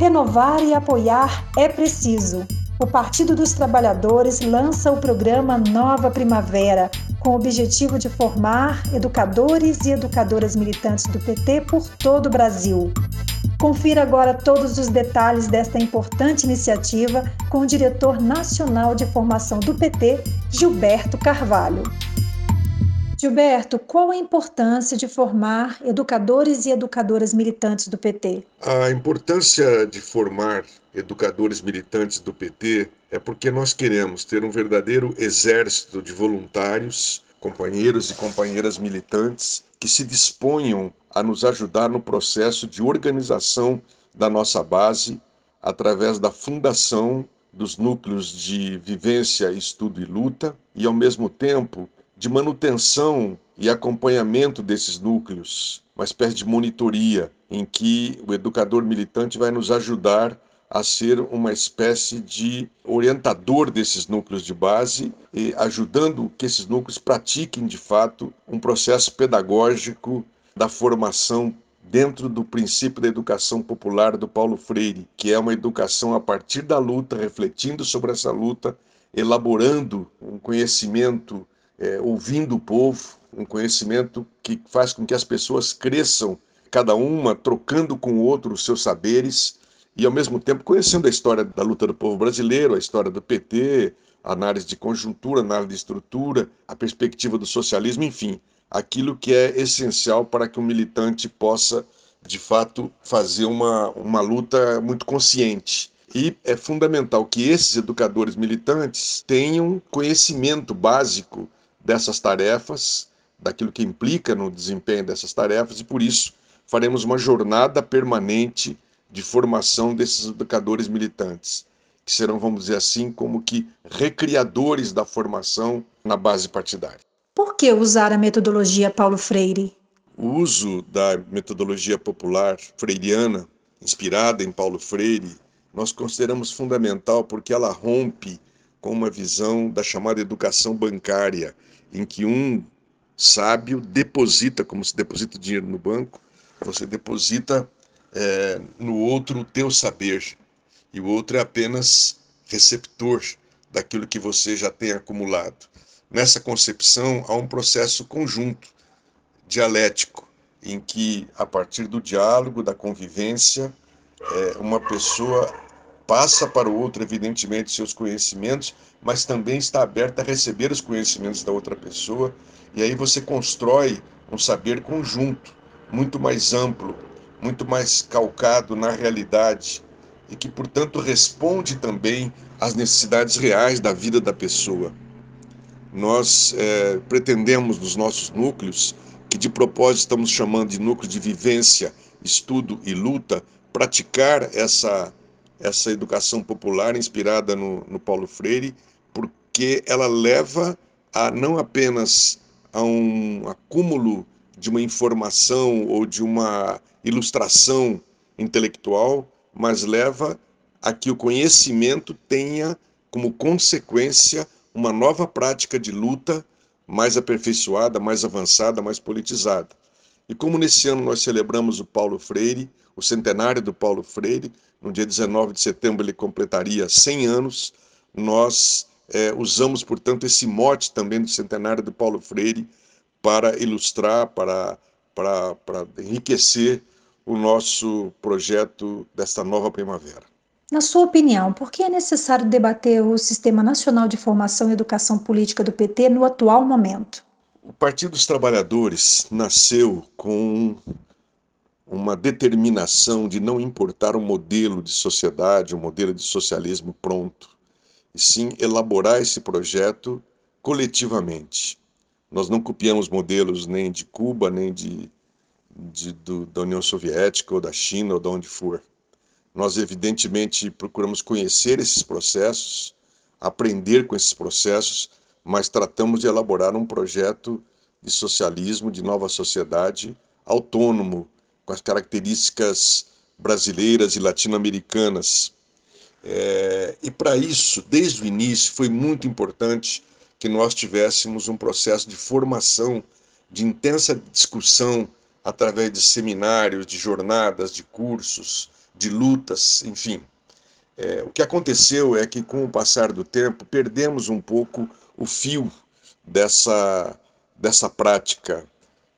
Renovar e apoiar é preciso. O Partido dos Trabalhadores lança o programa Nova Primavera, com o objetivo de formar educadores e educadoras militantes do PT por todo o Brasil. Confira agora todos os detalhes desta importante iniciativa com o diretor nacional de formação do PT, Gilberto Carvalho. Gilberto, qual a importância de formar educadores e educadoras militantes do PT? A importância de formar educadores militantes do PT é porque nós queremos ter um verdadeiro exército de voluntários, companheiros e companheiras militantes que se disponham a nos ajudar no processo de organização da nossa base através da fundação dos núcleos de vivência, estudo e luta e, ao mesmo tempo, de manutenção e acompanhamento desses núcleos, uma espécie de monitoria em que o educador militante vai nos ajudar a ser uma espécie de orientador desses núcleos de base e ajudando que esses núcleos pratiquem de fato um processo pedagógico da formação dentro do princípio da educação popular do Paulo Freire, que é uma educação a partir da luta, refletindo sobre essa luta, elaborando um conhecimento é, ouvindo o povo, um conhecimento que faz com que as pessoas cresçam, cada uma trocando com o outro os seus saberes e, ao mesmo tempo, conhecendo a história da luta do povo brasileiro, a história do PT, análise de conjuntura, análise de estrutura, a perspectiva do socialismo, enfim, aquilo que é essencial para que um militante possa, de fato, fazer uma, uma luta muito consciente. E é fundamental que esses educadores militantes tenham conhecimento básico dessas tarefas, daquilo que implica no desempenho dessas tarefas, e por isso faremos uma jornada permanente de formação desses educadores militantes, que serão, vamos dizer assim, como que recriadores da formação na base partidária. Por que usar a metodologia Paulo Freire? O uso da metodologia popular freiriana, inspirada em Paulo Freire, nós consideramos fundamental porque ela rompe com uma visão da chamada educação bancária, em que um sábio deposita, como se deposita dinheiro no banco, você deposita é, no outro o teu saber, e o outro é apenas receptor daquilo que você já tem acumulado. Nessa concepção, há um processo conjunto, dialético, em que, a partir do diálogo, da convivência, é, uma pessoa passa para o outro, evidentemente, seus conhecimentos, mas também está aberta a receber os conhecimentos da outra pessoa, e aí você constrói um saber conjunto, muito mais amplo, muito mais calcado na realidade, e que, portanto, responde também às necessidades reais da vida da pessoa. Nós é, pretendemos nos nossos núcleos, que de propósito estamos chamando de núcleo de vivência, estudo e luta, praticar essa essa educação popular inspirada no, no Paulo Freire, porque ela leva a não apenas a um acúmulo de uma informação ou de uma ilustração intelectual, mas leva a que o conhecimento tenha como consequência uma nova prática de luta mais aperfeiçoada, mais avançada, mais politizada. E como nesse ano nós celebramos o Paulo Freire, o centenário do Paulo Freire, no dia 19 de setembro ele completaria 100 anos, nós é, usamos, portanto, esse mote também do centenário do Paulo Freire para ilustrar, para, para, para enriquecer o nosso projeto desta nova primavera. Na sua opinião, por que é necessário debater o Sistema Nacional de Formação e Educação Política do PT no atual momento? O Partido dos Trabalhadores nasceu com uma determinação de não importar um modelo de sociedade, um modelo de socialismo pronto, e sim elaborar esse projeto coletivamente. Nós não copiamos modelos nem de Cuba, nem de, de do, da União Soviética, ou da China, ou de onde for. Nós, evidentemente, procuramos conhecer esses processos, aprender com esses processos, mas tratamos de elaborar um projeto de socialismo, de nova sociedade, autônomo, com as características brasileiras e latino-americanas. É, e para isso, desde o início, foi muito importante que nós tivéssemos um processo de formação, de intensa discussão através de seminários, de jornadas, de cursos, de lutas, enfim. É, o que aconteceu é que, com o passar do tempo, perdemos um pouco o fio dessa, dessa prática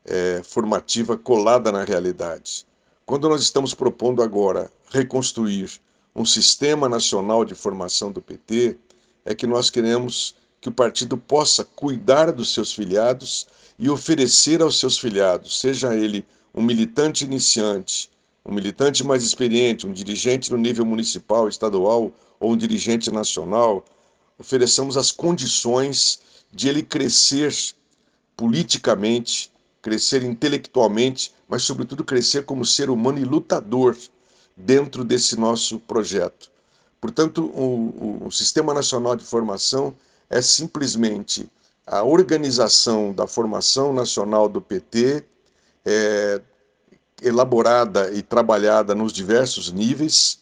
é, formativa colada na realidade. Quando nós estamos propondo agora reconstruir um sistema nacional de formação do PT, é que nós queremos que o partido possa cuidar dos seus filiados e oferecer aos seus filiados, seja ele um militante iniciante, um militante mais experiente, um dirigente no nível municipal, estadual ou um dirigente nacional, ofereçamos as condições de ele crescer politicamente, crescer intelectualmente, mas, sobretudo, crescer como ser humano e lutador dentro desse nosso projeto. Portanto, o, o, Sistema Nacional de Formação é simplesmente a organização da formação nacional do PT, é, elaborada e trabalhada nos diversos níveis,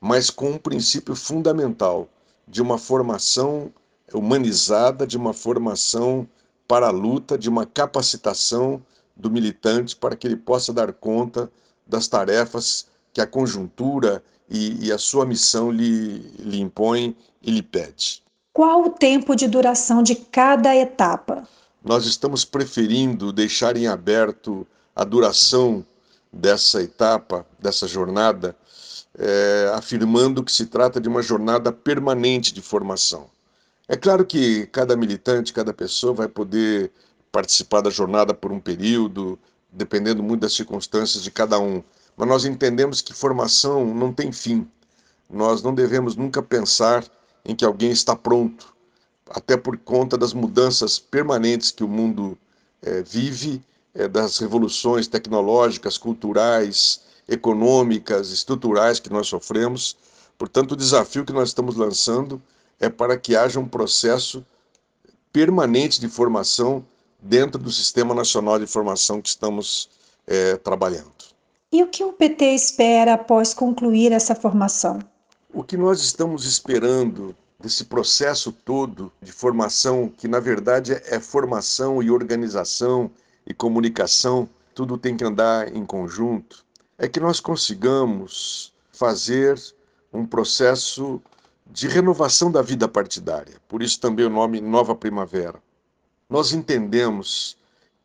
mas com um princípio fundamental de uma formação humanizada, de uma formação para a luta, de uma capacitação do militante para que ele possa dar conta das tarefas que a conjuntura e, e a sua missão lhe, lhe impõe e lhe pede. Qual o tempo de duração de cada etapa? Nós estamos preferindo deixar em aberto a duração dessa etapa, dessa jornada, é, afirmando que se trata de uma jornada permanente de formação. É claro que cada militante, cada pessoa vai poder participar da jornada por um período, dependendo muito das circunstâncias de cada um. Mas nós entendemos que formação não tem fim. Nós não devemos nunca pensar em que alguém está pronto, até por conta das mudanças permanentes que o mundo é, vive é, das revoluções tecnológicas, culturais, econômicas, estruturais que nós sofremos. Portanto, o desafio que nós estamos lançando é para que haja um processo permanente de formação dentro do Sistema Nacional de Formação que estamos é, trabalhando. E o que o PT espera após concluir essa formação? O que nós estamos esperando desse processo todo de formação, que na verdade é formação e organização e comunicação, tudo tem que andar em conjunto, é que nós consigamos fazer um processo de renovação da vida partidária. Por isso também o nome Nova Primavera. Nós entendemos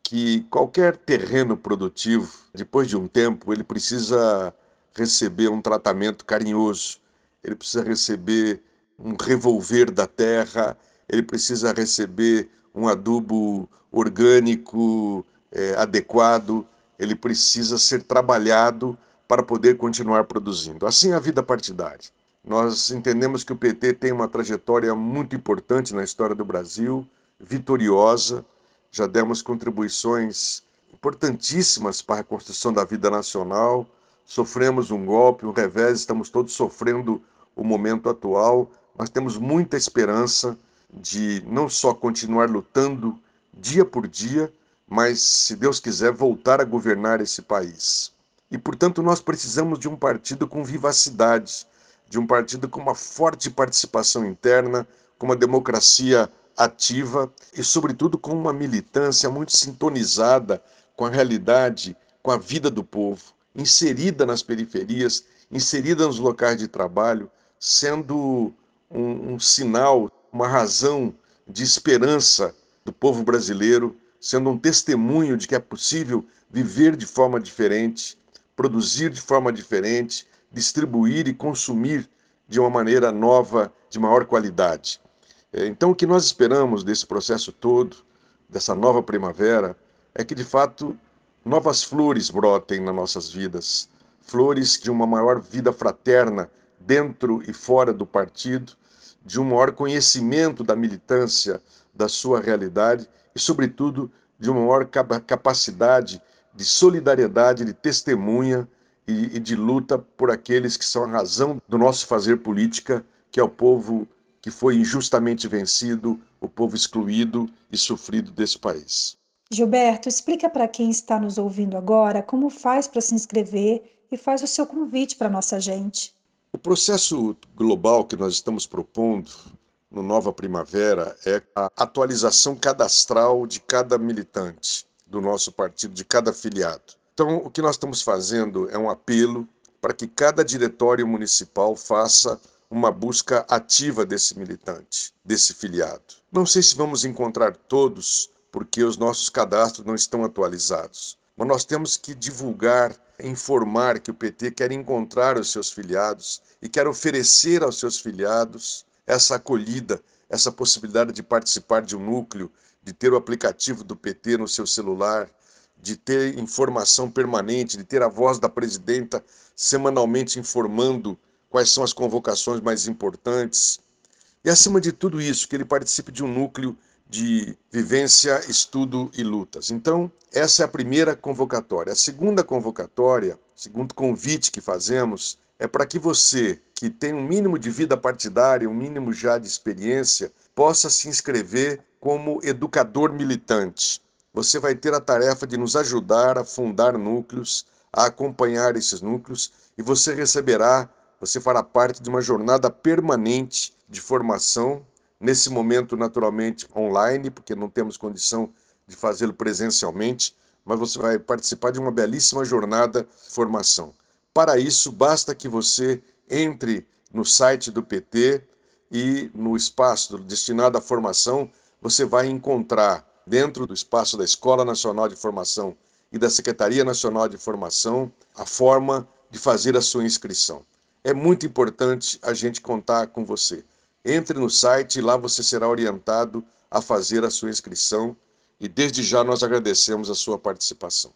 que qualquer terreno produtivo, depois de um tempo, ele precisa receber um tratamento carinhoso, ele precisa receber um revolver da terra, ele precisa receber um adubo orgânico é, adequado, ele precisa ser trabalhado para poder continuar produzindo. Assim é a vida partidária. Nós entendemos que o PT tem uma trajetória muito importante na história do Brasil, vitoriosa, já demos contribuições importantíssimas para a construção da vida nacional, sofremos um golpe, um revés, estamos todos sofrendo o momento atual, mas temos muita esperança de não só continuar lutando dia por dia, mas, se Deus quiser, voltar a governar esse país. E, portanto, nós precisamos de um partido com vivacidade, de um partido com uma forte participação interna, com uma democracia ativa e, sobretudo, com uma militância muito sintonizada com a realidade, com a vida do povo, inserida nas periferias, inserida nos locais de trabalho, sendo um, um sinal, uma razão de esperança do povo brasileiro, sendo um testemunho de que é possível viver de forma diferente, produzir de forma diferente, distribuir e consumir de uma maneira nova, de maior qualidade. É, então, o que nós esperamos desse processo todo, dessa nova primavera, é que de fato novas flores brotem nas nossas vidas, flores de uma maior vida fraterna dentro e fora do partido, de um maior conhecimento da militância, da sua realidade e, sobretudo, de uma maior capacidade de solidariedade, de testemunha e, e de luta por aqueles que são a razão do nosso fazer política, que é o povo que foi injustamente vencido, o povo excluído e sofrido desse país. Gilberto, explica para quem está nos ouvindo agora como faz para se inscrever e faz o seu convite para a nossa gente. O processo global que nós estamos propondo no Nova Primavera é a atualização cadastral de cada militante do nosso partido, de cada filiado. Então, o que nós estamos fazendo é um apelo para que cada diretório municipal faça uma busca ativa desse militante, desse filiado. Não sei se vamos encontrar todos, porque os nossos cadastros não estão atualizados, mas nós temos que divulgar, informar que o PT quer encontrar os seus filiados e quer oferecer aos seus filiados essa acolhida, essa possibilidade de participar de um núcleo, de ter o aplicativo do PT no seu celular, de ter informação permanente, de ter a voz da presidenta semanalmente informando quais são as convocações mais importantes. E, acima de tudo isso, que ele participe de um núcleo de vivência, estudo e lutas. Então, essa é a primeira convocatória. A segunda convocatória, segundo convite que fazemos, é para que você, que tem um mínimo de vida partidária, um mínimo já de experiência, possa se inscrever como educador militante. Você vai ter a tarefa de nos ajudar a fundar núcleos, a acompanhar esses núcleos e você receberá, você fará parte de uma jornada permanente de formação, nesse momento naturalmente online, porque não temos condição de fazê-lo presencialmente, mas você vai participar de uma belíssima jornada de formação. Para isso, basta que você entre no site do PT e no espaço destinado à formação, você vai encontrar dentro do espaço da Escola Nacional de Formação e da Secretaria Nacional de Formação a forma de fazer a sua inscrição. É muito importante a gente contar com você. Entre no site e lá você será orientado a fazer a sua inscrição e desde já nós agradecemos a sua participação.